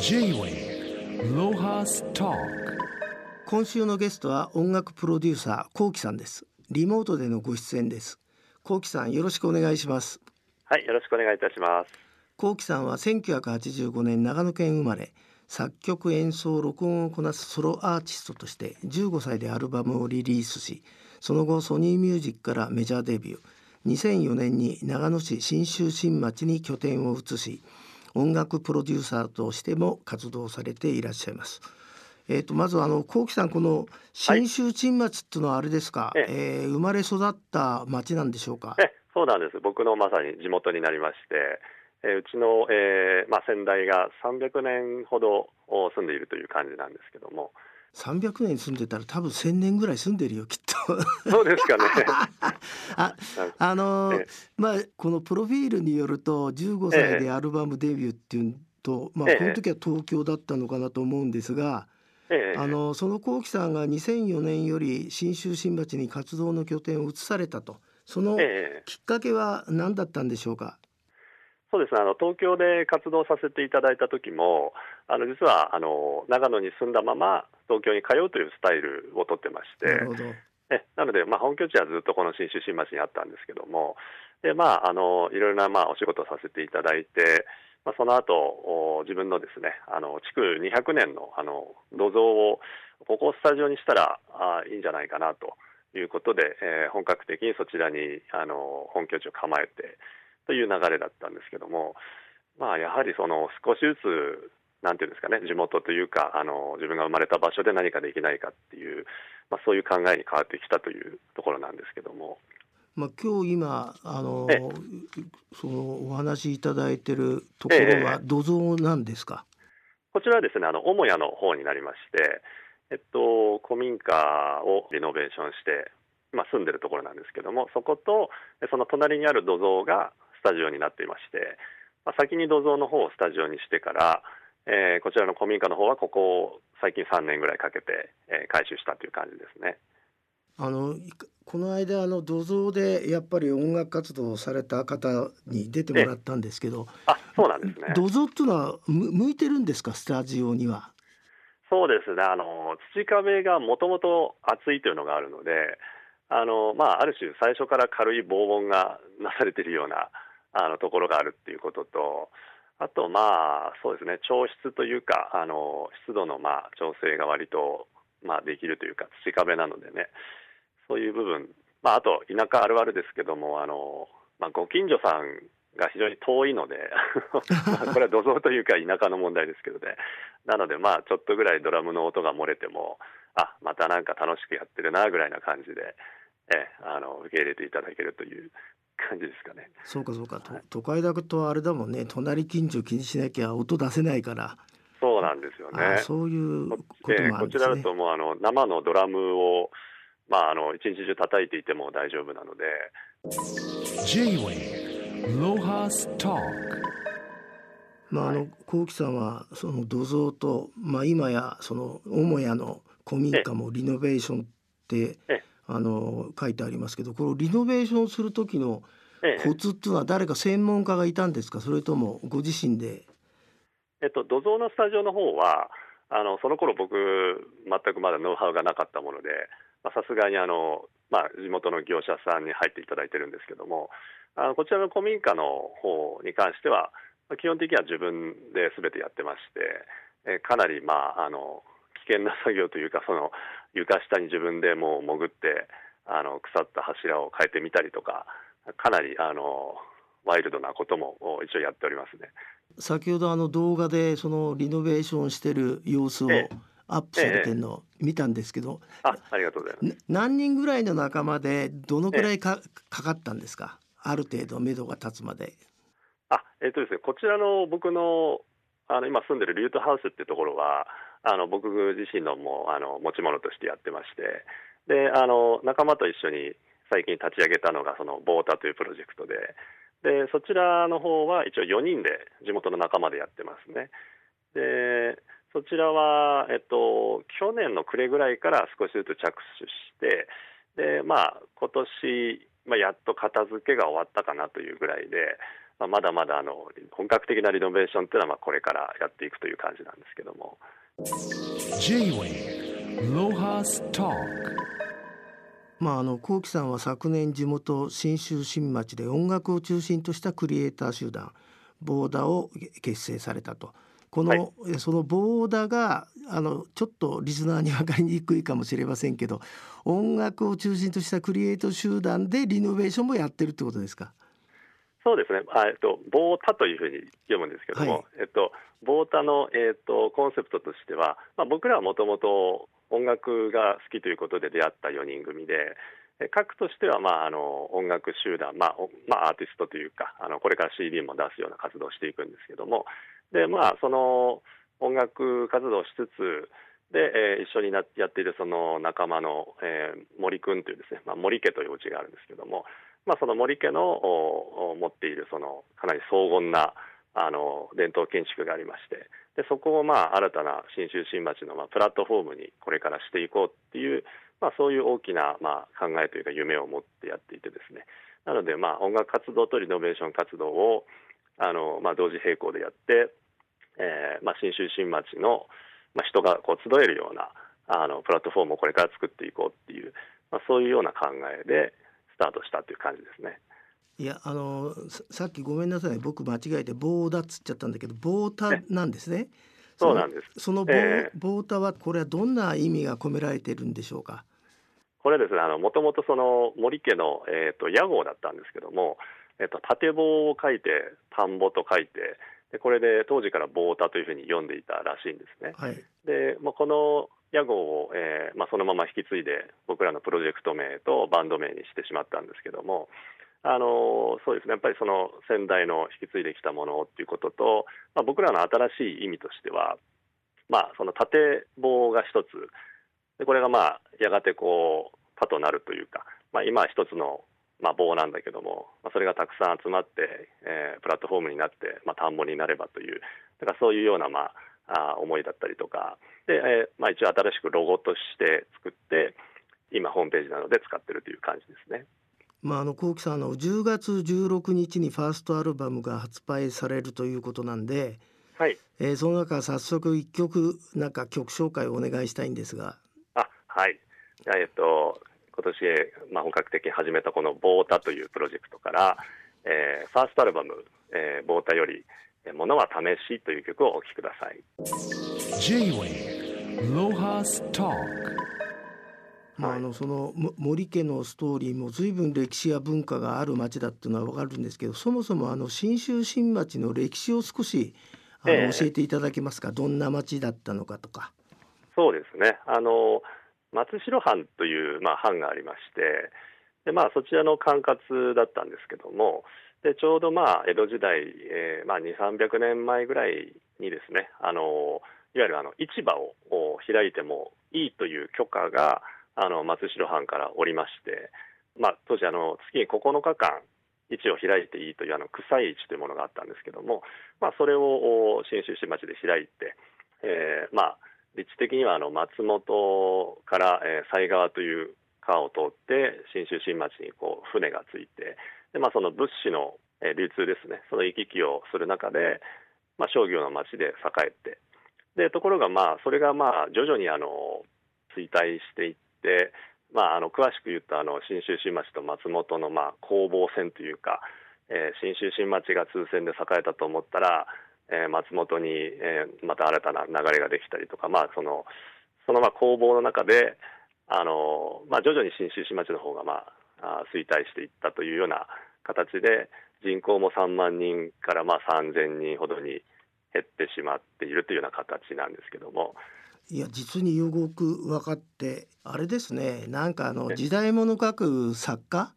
J-Way ロハスト今週のゲストは音楽プロデューサーコウキさんです。リモートでのご出演です。コウキさんよろしくお願いします。はいよろしくお願いいたします。コウキさんは1985年長野県生まれ作曲演奏録音をこなすソロアーティストとして15歳でアルバムをリリースしその後ソニーミュージックからメジャーデビュー。2004年に長野市信州新町に拠点を移し音楽プロデューサーとしても活動されていらっしゃいます。えーと、まずあの幸喜さんこの信州新町っていうのはあれですか、はい、えー、生まれ育った町なんでしょうか？えそうなんです僕のまさに地元になりまして、えー、うちの、えーまあ、先代が300年ほど住んでいるという感じなんですけども。300年住んでたら多分1000年ぐらい住んでるよきっと。そうですかね。ああのー、まあこのプロフィールによると15歳でアルバムデビューっていうと、まあこの時は東京だったのかなと思うんですが、あのその幸喜さんが2004年より信州新町に活動の拠点を移されたと。そのきっかけは何だったんでしょうか、そうですね。あの東京で活動させていただいた時もあの実はあの長野に住んだまま東京に通うというスタイルをとってましてえなので、まあ、本拠地はずっとこの信州新町にあったんですけどもで、まあ、あのいろいろな、まあ、お仕事をさせていただいて、まあ、その後自分のですねあの築200年のあの土蔵をここをスタジオにしたらあいいんじゃないかなということで、えー、本格的にそちらにあの本拠地を構えてという流れだったんですけども、まあ、やはりその少しずつなんていうんですかね地元というかあの自分が生まれた場所で何かできないかっていう、まあ、そういう考えに変わってきたというところなんですけども。まあ、今日今あのそのお話しいただいてるところは土蔵なんですか、こちらはですねあの母屋の方になりまして、えっと、古民家をリノベーションして今住んでるところなんですけどもそことその隣にある土蔵がスタジオになっていまして、まあ、先に土蔵の方をスタジオにしてから、えー、こちらの古民家の方はここを最近3年ぐらいかけて、えー、改修したという感じですね。あのこの間あの土蔵でやっぱり音楽活動をされた方に出てもらったんですけど、あそうなんですね。土蔵っていうのは向いてるんですか？スタジオには。そうですね。あの土壁がもともと厚いというのがあるので、あのまあある種最初から軽い防音がなされているようなあのところがあるっていうこととあとまあそうですね。調湿というかあの湿度のまあ調整が割とまあできるというか土壁なのでね。そういう部分。まああと田舎あるあるですけどもあの、まあ、ご近所さんが非常に遠いので これは土蔵というか田舎の問題ですけどね。なのでまあちょっとぐらいドラムの音が漏れてもあまたなんか楽しくやってるなぐらいな感じでえあの受け入れていただけるという感じですかね。そうかそうか、はい、都会だとあれだもんね隣近所気にしなきゃ音出せないから。そうなんですよね。そういうこともあるんですね。こちらだともうあの生のドラムをまああの一日中叩いていても大丈夫なので。J-Way ロハストまああの幸喜さんはその土蔵とまあ今やその母屋の古民家もリノベーションってあの書いてありますけどこのリノベーションする時のコツっていうのは誰か専門家がいたんですか？それともご自身で？えっと、土蔵のスタジオの方はあのその頃僕全くまだノウハウがなかったものでさすがにあの、まあ、地元の業者さんに入っていただいてるんですけどもあのこちらの古民家の方に関しては基本的には自分で全てやってましてえかなり、まあ、あの危険な作業というかその床下に自分でもう潜ってあの腐った柱を変えてみたりとかかなりあのワイルドなことも一応やっておりますね。先ほどあの動画でそのリノベーションしてる様子をアップされてるのを見たんですけど、ええ、あありがとうございます。何人ぐらいの仲間でどのぐらいか,、かかったんですか？ある程度目処が立つまで。あえっ、ー、とですねこちらの僕のあの今住んでるリュートハウスっていうところはあの僕自身のもあの持ち物としてやってましてであの仲間と一緒に最近立ち上げたのがそのボータというプロジェクトででそちらの方は一応4人で地元の仲間でやってますね。でそちらは、えっと、去年の暮れぐらいから少しずつ着手してで、まあ、今年、まあ、やっと片付けが終わったかなというぐらいでまあ、まだまだあの本格的なリノベーションっていうのはまあこれからやっていくという感じなんですけども。まあ、あの幸喜さんは昨年地元信州新町で音楽を中心としたクリエイター集団ボーダを結成されたと。この、はい、そのボーダがあのちょっとリスナーに分かりにくいかもしれませんけど音楽を中心としたクリエイト集団でリノベーションもやってるってことですか？そうですね、あえっと、ボータというふうに読むんですけども、はい、えっと、ボータの、えっと、コンセプトとしては、まあ、僕らはもともと音楽が好きということで出会った4人組で、核としては、まあ、あの音楽集団、まあまあ、アーティストというかあのこれから CD も出すような活動をしていくんですけどもで、まあ、その音楽活動をしつつで、えー、一緒になやっているその仲間の、えー、森君というですね、まあ、森家というお家があるんですけども、まあ、その森家の持っているそのかなり荘厳なあの伝統建築がありましてでそこをまあ新たな信州新町のまあプラットフォームにこれからしていこうっていう、まあ、そういう大きなまあ考えというか夢を持ってやっていてですね。なのでまあ音楽活動とリノベーション活動をあのまあ同時並行でやって、えーまあ、信州新町のまあ人がこう集えるようなあのプラットフォームをこれから作っていこうっていう、まあ、そういうような考えでスタートしたという感じですね。いやあのさっきごめんなさい僕間違えて棒だっつっちゃったんだけど棒タなんですね。そうなんです。その棒、えー、棒タはこれはどんな意味が込められてるんでしょうか？これですねあのもともとその森家のえっ、ー、と屋号だったんですけども、えっ、ー、と縦棒を書いて田んぼと書いてでこれで当時から棒田というふうに読んでいたらしいんですね。はい、で、まあ、この屋号を、えーまあ、そのまま引き継いで僕らのプロジェクト名とバンド名にしてしまったんですけども、あのそうですね。やっぱりその先代の引き継いできたものっていうことと、まあ、僕らの新しい意味としては、まあ、その縦棒が一つ。でこれがまあやがてこうパとなるというか、まあ、今は一つのまあ、棒なんだけども、まあ、それがたくさん集まって、えー、プラットフォームになって、まあ、田んぼになればというだからそういうような、まあ、あ思いだったりとかで、えーまあ、一応新しくロゴとして作って今ホームページなので使ってるという感じですね。まあ、あの幸喜さんの10月16日にファーストアルバムが発売されるということなんで、はいえー、その中早速1曲なんか曲紹介をお願いしたいんですが。あはいえっと今年、まあ、本格的に始めたこの「ボータ」というプロジェクトから、えー、ファーストアルバム「えー、ボータ」より「ものは試し」という曲をお聴きください。まあ、あのその森家のストーリーも随分歴史や文化がある町だっていうのは分かるんですけどそもそもあの信州新町の歴史を少しあの、えー、教えていただけますか？どんな町だったのかとか。そうですね。あの松代藩という、まあ、藩がありましてで、まあ、そちらの管轄だったんですけどもでちょうど、まあ、江戸時代、えーまあ、2 3 0 0年前ぐらいにですねあのいわゆるあの市場を開いてもいいという許可があの松代藩からおりまして、まあ、当時あの月に9日間市を開いていいというあの草市というものがあったんですけども、まあ、それを信州市町で開いて、えーまあ、立地的にはあの松本から、えー、西川という川を通って信州新町にこう船がついてで、まあ、その物資の、流通ですね。その行き来をする中で、まあ、商業の町で栄えて。でところがまあそれがまあ徐々にあの衰退していって、まあ、あの詳しく言うとあの信州新町と松本のまあ攻防戦というか、えー、信州新町が通戦で栄えたと思ったらえー、松本に、え、また新たな流れができたりとか、まあ、そのそのまあ攻防の中であの、まあ、徐々に信州市町の方が、まあ、衰退していったというような形で人口も3万人からまあ3000人ほどに減ってしまっているというような形なんですけども。いや実によく分かってあれですねなんかあの時代物書く作家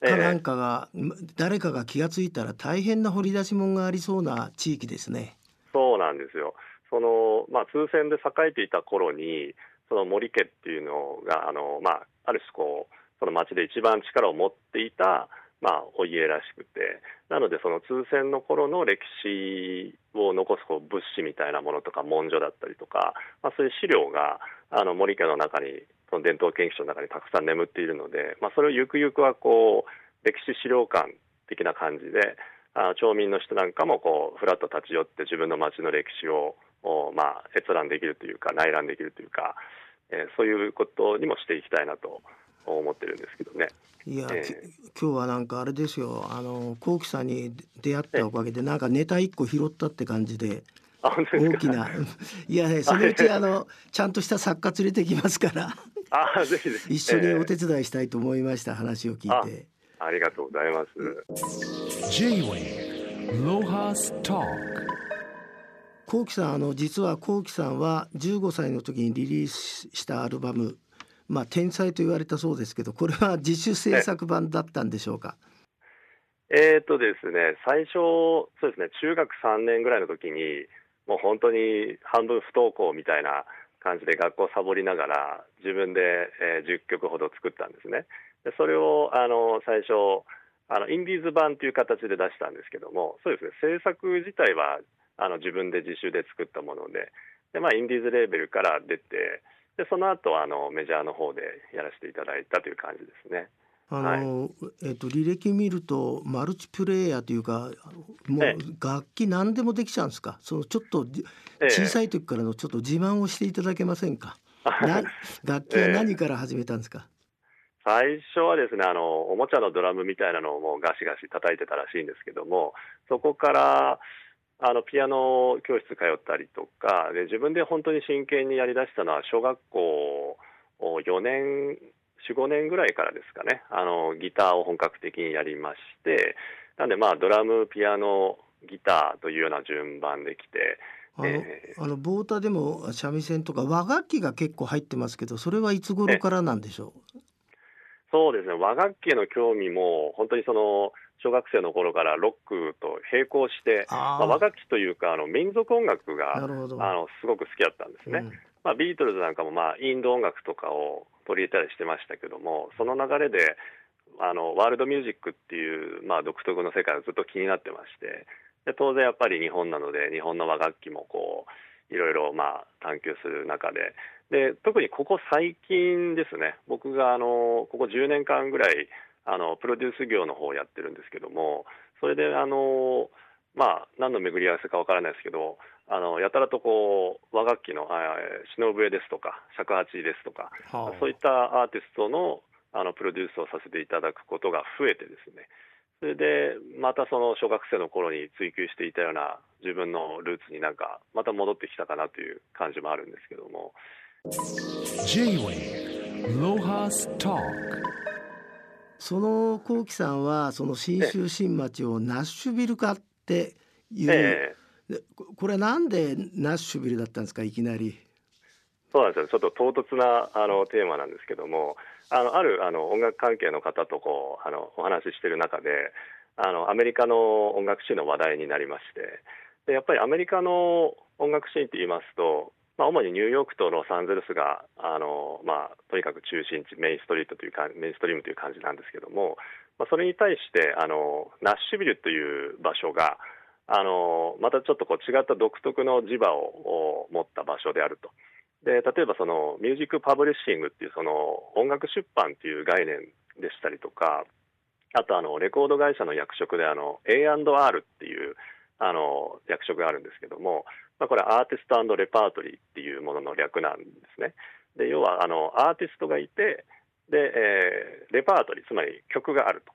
かなんかが、えー、誰かが気が付いたら大変な掘り出し物がありそうな地域ですね。そうなんですよその、まあ、通船で栄えていた頃にその森家っていうのがあの、まあ、ある種こうその町で一番力を持っていた、まあ、お家らしくて。なのでその通船の頃の歴史を残すこう物資みたいなものとか文書だったりとか、まあ、そういう資料があの森家の中にその伝統研究所の中にたくさん眠っているので、まあ、それをゆくゆくはこう歴史資料館的な感じであ町民の人なんかもこうふらっと立ち寄って自分の町の歴史をまあ、閲覧できるというか内覧できるというか、えー、そういうことにもしていきたいなと思ってるんですけどね。いや、えー、今日はなんかあれですよあの幸喜さんに出会ったおかげでなんかネタ一個拾ったって感じで。大きな。いや、ね、そのうちあのちゃんとした作家連れてきますから。あぜひぜひ。一緒にお手伝いしたいと思いました、話を聞いて。ありがとうございます。J-Way ロハスト幸喜さんあの実は幸喜さんは15歳の時にリリースしたアルバムまあ天才と言われたそうですけどこれは自主制作版だったんでしょうか？えー、っとですね最初そうですね中学3年ぐらいの時にもう本当に半分不登校みたいな感じで学校サボりながら自分で、えー、10曲ほど作ったんですね。でそれをあの最初あのインディーズ版という形で出したんですけどもそうですね制作自体はあの自分で自主で作ったものでで、まあ、インディーズレーベルから出てでその後あのメジャーの方でやらせていただいたという感じですね。あの、はい、えっと、履歴見るとマルチプレイヤーというかもう楽器何でもできちゃうんですか？そのちょっと小さい時からのちょっと自慢をしていただけませんか、な楽器は何から始めたんですか、最初はですねあのおもちゃのドラムみたいなのをもうガシガシ叩いてたらしいんですけどもそこからあのピアノ教室通ったりとかで自分で本当に真剣にやりだしたのは小学校4年45年ぐらいからですかね。あのギターを本格的にやりましてなんでまあドラムピアノギターというような順番で来てあのえー、あのボータでも三味線とか和楽器が結構入ってますけどそれはいつ頃からなんでしょう？そうですね。和楽器への興味も本当にその小学生の頃からロックと並行してまあ、和楽器というかあの民族音楽があのすごく好きだったんですね。うん、まあ、ビートルズなんかも、まあ、インド音楽とかを取り入れたりしてましたけどもその流れであのワールドミュージックっていう、まあ、独特の世界がずっと気になってましてで当然やっぱり日本なので日本の和楽器もこういろいろまあ探求する中でで特にここ最近ですね僕があのここ10年間ぐらいあのプロデュース業の方をやってるんですけどもそれであのまあ何の巡り合わせかわからないですけどあのやたらとこう和楽器の篠笛ですとか尺八ですとか、はあ、そういったアーティストのあのプロデュースをさせていただくことが増えてですねそれでまたその小学生の頃に追求していたような自分のルーツになんかまた戻ってきたかなという感じもあるんですけども。J-Way ロハスターその幸喜さんはその信州新町をナッシュビル化っていう、ええ、これはなんでナッシュビルだったんですかいきなり？そうなんですよ。ちょっと唐突なあのテーマなんですけどもあのあるあの音楽関係の方とこうあのお話ししている中であのアメリカの音楽シーンの話題になりましてでやっぱりアメリカの音楽シーンって言いますとまあ、主にニューヨークとロサンゼルスがあの、まあ、とにかく中心地メインストリートというかメインストリームという感じなんですけども、まあ、それに対してあのナッシュビルという場所があのまたちょっとこう違った独特の磁場を持った場所であると。で例えばそのミュージックパブリッシングっていうその音楽出版っていう概念でしたりとかあとあのレコード会社の役職であの A&R っていうあの役職があるんですけどもまあ、これはアーティストレパートリーっていうものの略なんですね。で要はあのアーティストがいてで、えー、レパートリーつまり曲があると。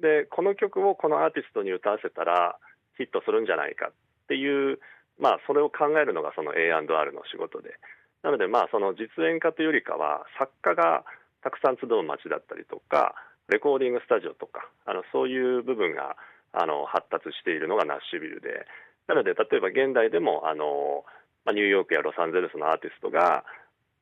でこの曲をこのアーティストに歌わせたらヒットするんじゃないかっていう、まあ、それを考えるのがその A&R の仕事で。なのでまあその実演家というよりかは作家がたくさん集う街だったりとかレコーディングスタジオとかあのそういう部分があの発達しているのがナッシュビルで。なので例えば現代でもあの、ま、ニューヨークやロサンゼルスのアーティストが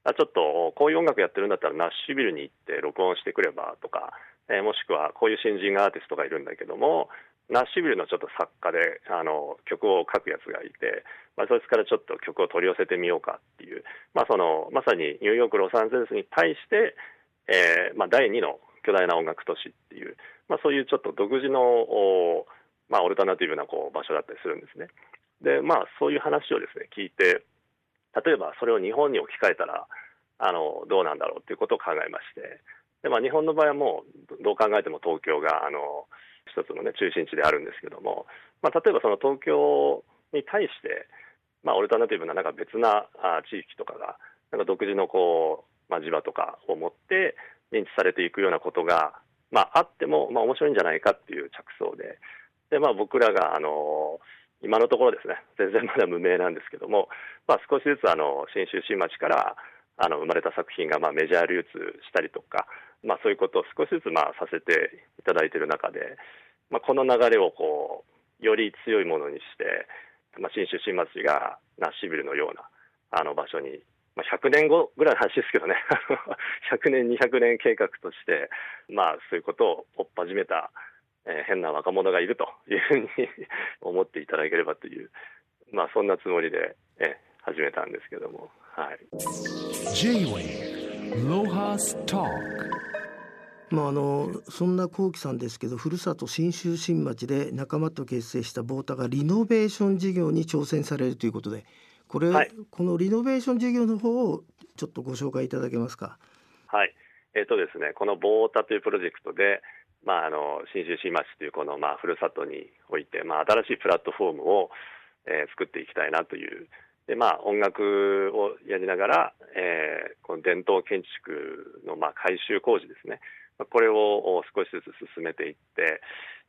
あちょっとこういう音楽やってるんだったらナッシュビルに行って録音してくればとか、えー、もしくはこういう新人アーティストがいるんだけどもナッシュビルのちょっと作家であの曲を書くやつがいて、まあ、そいつからちょっと曲を取り寄せてみようかっていう、まあ、そのまさにニューヨークロサンゼルスに対して、えーまあ、第2の巨大な音楽都市っていう、まあ、そういうちょっと独自のまあ、オルタナティブなこう場所だったりするんですね。で、まあ、そういう話をですね、聞いて、例えばそれを日本に置き換えたら、あの、どうなんだろうということを考えまして、で、まあ、日本の場合はもう、どう考えても東京が、あの、一つの、ね、中心地であるんですけども、まあ、例えばその東京に対して、まあ、オルタナティブななんか別なあ地域とかがなんか独自のこう、まあ、地場とかを持って認知されていくようなことが、まあ、あっても、まあ、面白いんじゃないかっていう着想でで、まあ、僕らがあの今のところですね全然まだ無名なんですけども、まあ、少しずつあの信州新町からあの生まれた作品がまあメジャー流通したりとか、まあ、そういうことを少しずつまあさせていただいている中で、まあ、この流れをこうより強いものにして、まあ、信州新町がナッシビルのようなあの場所に、まあ、100年後ぐらいの話ですけどね。100年200年計画として、まあ、そういうことを追っ始めた、えー、変な若者がいるというふうに思っていただければという、まあ、そんなつもりで、えー、始めたんですけども。はい、J-Way ロハストまあ、あのそんな幸喜さんですけどふるさと信州新町で仲間と結成したボータがリノベーション事業に挑戦されるということでこれ、はい、このリノベーション事業の方をちょっとご紹介いただけますか？はいえーとですね、このボータというプロジェクトで、まあ、あの信州新町というこの、まあ、ふるさとにおいて、まあ、新しいプラットフォームを、えー、作っていきたいなという。でまあ、音楽をやりながら、えー、この伝統建築のまあ改修工事ですね、これを少しずつ進めていって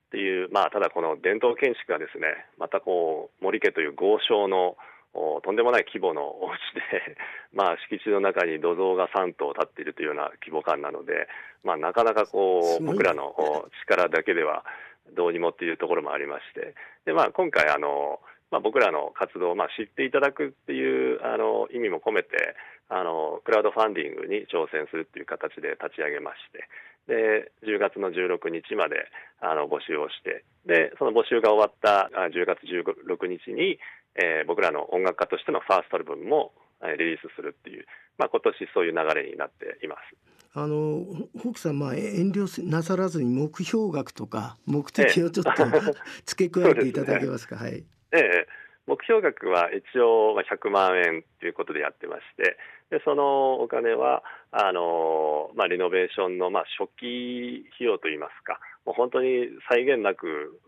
っていう、まあ、ただこの伝統建築がですねまたこう森家という豪商のとんでもない規模の お家で、まあ、敷地の中に土蔵が3棟立っているというような規模感なので、まあ、なかなかこう僕らの力だけではどうにもっていうところもありまして。で、まあ、今回あのまあ、僕らの活動をまあ知っていただくっていうあの意味も込めてあのクラウドファンディングに挑戦するっていう形で立ち上げまして。で10月の16日まであの募集をして。でその募集が終わった10月16日に、えー、僕らの音楽家としてのファーストアルバムもリリースするっていう、まあ、今年そういう流れになっています。あのホークさん、まあ、遠慮なさらずに目標額とか目的をちょっと、付け加えていただけますか？すね、はいええ、目標額は一応100万円ということでやってましてでそのお金はあの、まあ、リノベーションの、まあ、初期費用といいますかもう本当に際限なく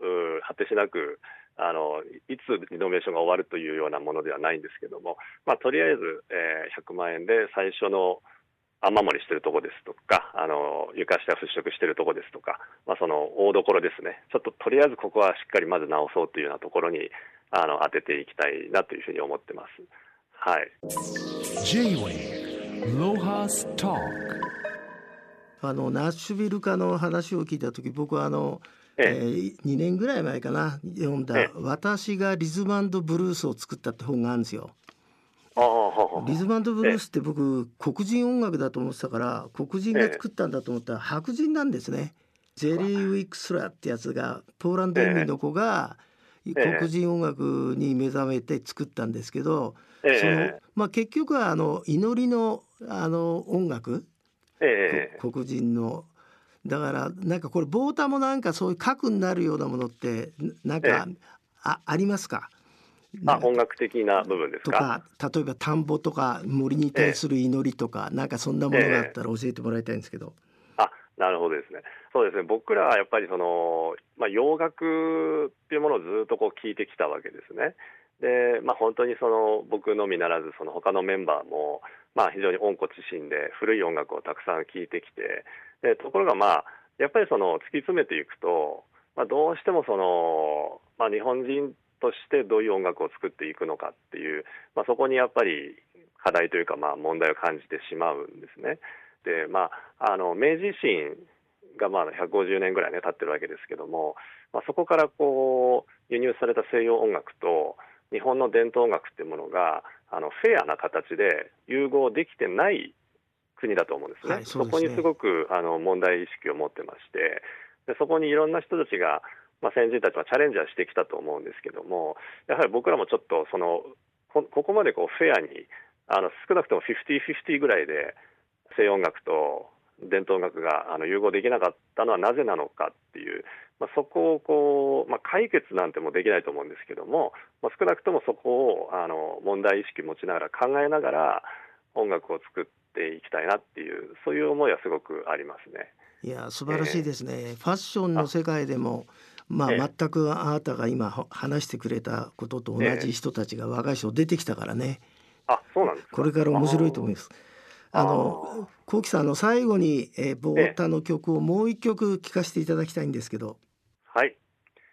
果てしなくあのいつリノベーションが終わるというようなものではないんですけども、まあ、とりあえず、えー、100万円で最初の雨漏りしてるとこですとか、あの床下払拭してるとこですとか、まあ、その大所ですね、ちょっととりあえずここはしっかりまず直そうというようなところにあの当てていきたいなというふうに思ってます。はい。あのナッシュビル化の話を聞いた時僕はあの、ええ。ー、2年ぐらい前かな。読んだ、ええ「私がリズムブルースを作った」って本があるんですよ。リズムブルースって僕黒人音楽だと思ってたから黒人が作ったんだと思ったら白人なんですね。ジェリー・ウィックスラーってやつがポーランド移民の子が黒人音楽に目覚めて作ったんですけど、そのまあ、結局はあの祈りのあの音楽、黒人のだからなんかこれボータもなんかそういう核になるようなものってなんか、あありますか？あ音楽的な部分ですか？とか例えば田んぼとか森に対する祈りとか、ええ、なんかそんなものがあったら教えてもらいたいんですけど。あなるほどですね。そうですね僕らはやっぱりその、まあ、洋楽っていうものをずっとこう聞いてきたわけですね。で、まあ、本当にその僕のみならずその他のメンバーも、まあ、非常に温故知新で古い音楽をたくさん聴いてきてでところがまあやっぱりその突き詰めていくと、まあ、どうしてもその、まあ、日本人としてどういう音楽を作っていくのかっていう、まあ、そこにやっぱり課題というかまあ問題を感じてしまうんですね。でまあ、あの明治維新がまあ150年ぐらいね経ってるわけですけども、まあ、そこからこう輸入された西洋音楽と日本の伝統音楽っていうものがあのフェアな形で融合できてない国だと思うんですね。はい、そすねそこにすごくあの問題意識を持ってましてでそこにいろんな人たちがまあ、先人たちはチャレンジはしてきたと思うんですけどもやはり僕らもちょっとそのここまでこうフェアにあの少なくとも50-50ぐらいで西洋音楽と伝統音楽があの融合できなかったのはなぜなのかっていう、まあ、そこをこう、まあ、解決なんてもできないと思うんですけども、まあ、少なくともそこをあの問題意識持ちながら考えながら音楽を作っていきたいなっていうそういう思いはすごくありますね。いや素晴らしいですね、えー、ファッションの世界でもまあ、全くあなたが今話してくれたことと同じ人たちが和菓子を出てきたからね、あそうなんですこれから面白いと思います。あの幸喜さんの最後に、えー、ボータの曲をもう一曲聴かせていただきたいんですけど。はい。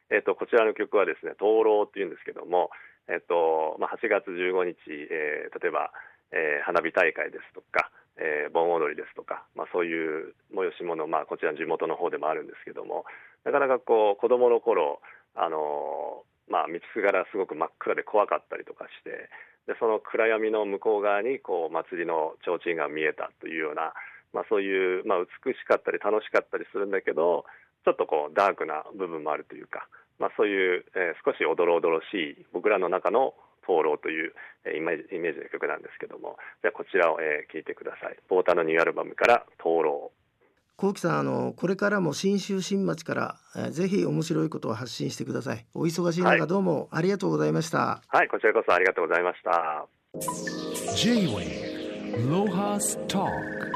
えっ、ー、とこちらの曲はですね「灯籠」っていうんですけども、えっ、ー、とまあ8月15日、えー、例えば、えー、花火大会ですとか、えー、盆踊りですとか、まあ、そういう催し物、まあ、こちら地元の方でもあるんですけどもなかなかこう子どもの頃あのまあ、道すがらすごく真っ暗で怖かったりとかしてでその暗闇の向こう側にこう祭りの提灯が見えたというような、まあ、そういう、まあ、美しかったり楽しかったりするんだけどちょっとこうダークな部分もあるというか、まあ、そういう、えー、少しおどろおどろしい僕らの中の灯籠という、えー、イメージイメージの曲なんですけどもじゃあこちらを、えー、聞いてください。ポータのニューアルバムから「灯籠」幸喜さんあのこれからも新州新町から、えー、ぜひ面白いことを発信してください。お忙しい中、どうもありがとうございました。はいこちらこそありがとうございました。J-Way ロハスター